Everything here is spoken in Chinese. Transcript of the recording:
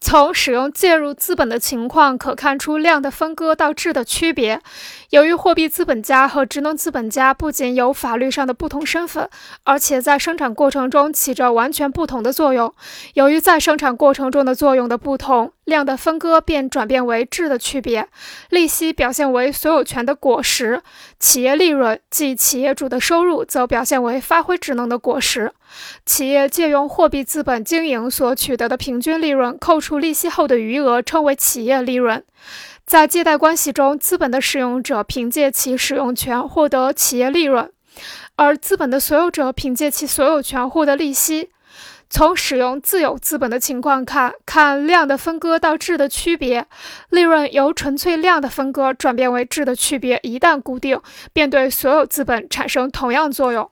从使用介入资本的情况可看出量的分割到质的区别。由于货币资本家和职能资本家不仅有法律上的不同身份，而且在生产过程中起着完全不同的作用。由于在生产过程中的作用的不同，量的分割便转变为质的区别。利息表现为所有权的果实，企业利润即企业主的收入则表现为发挥职能的果实。企业借用货币资本经营所取得的平均利润，扣除利息后的余额，称为企业利润。在借贷关系中，资本的使用者凭借其使用权获得企业利润，而资本的所有者凭借其所有权获得利息。从使用自有资本的情况看，看量的分割到质的区别，利润由纯粹量的分割转变为质的区别，一旦固定，便对所有资本产生同样作用。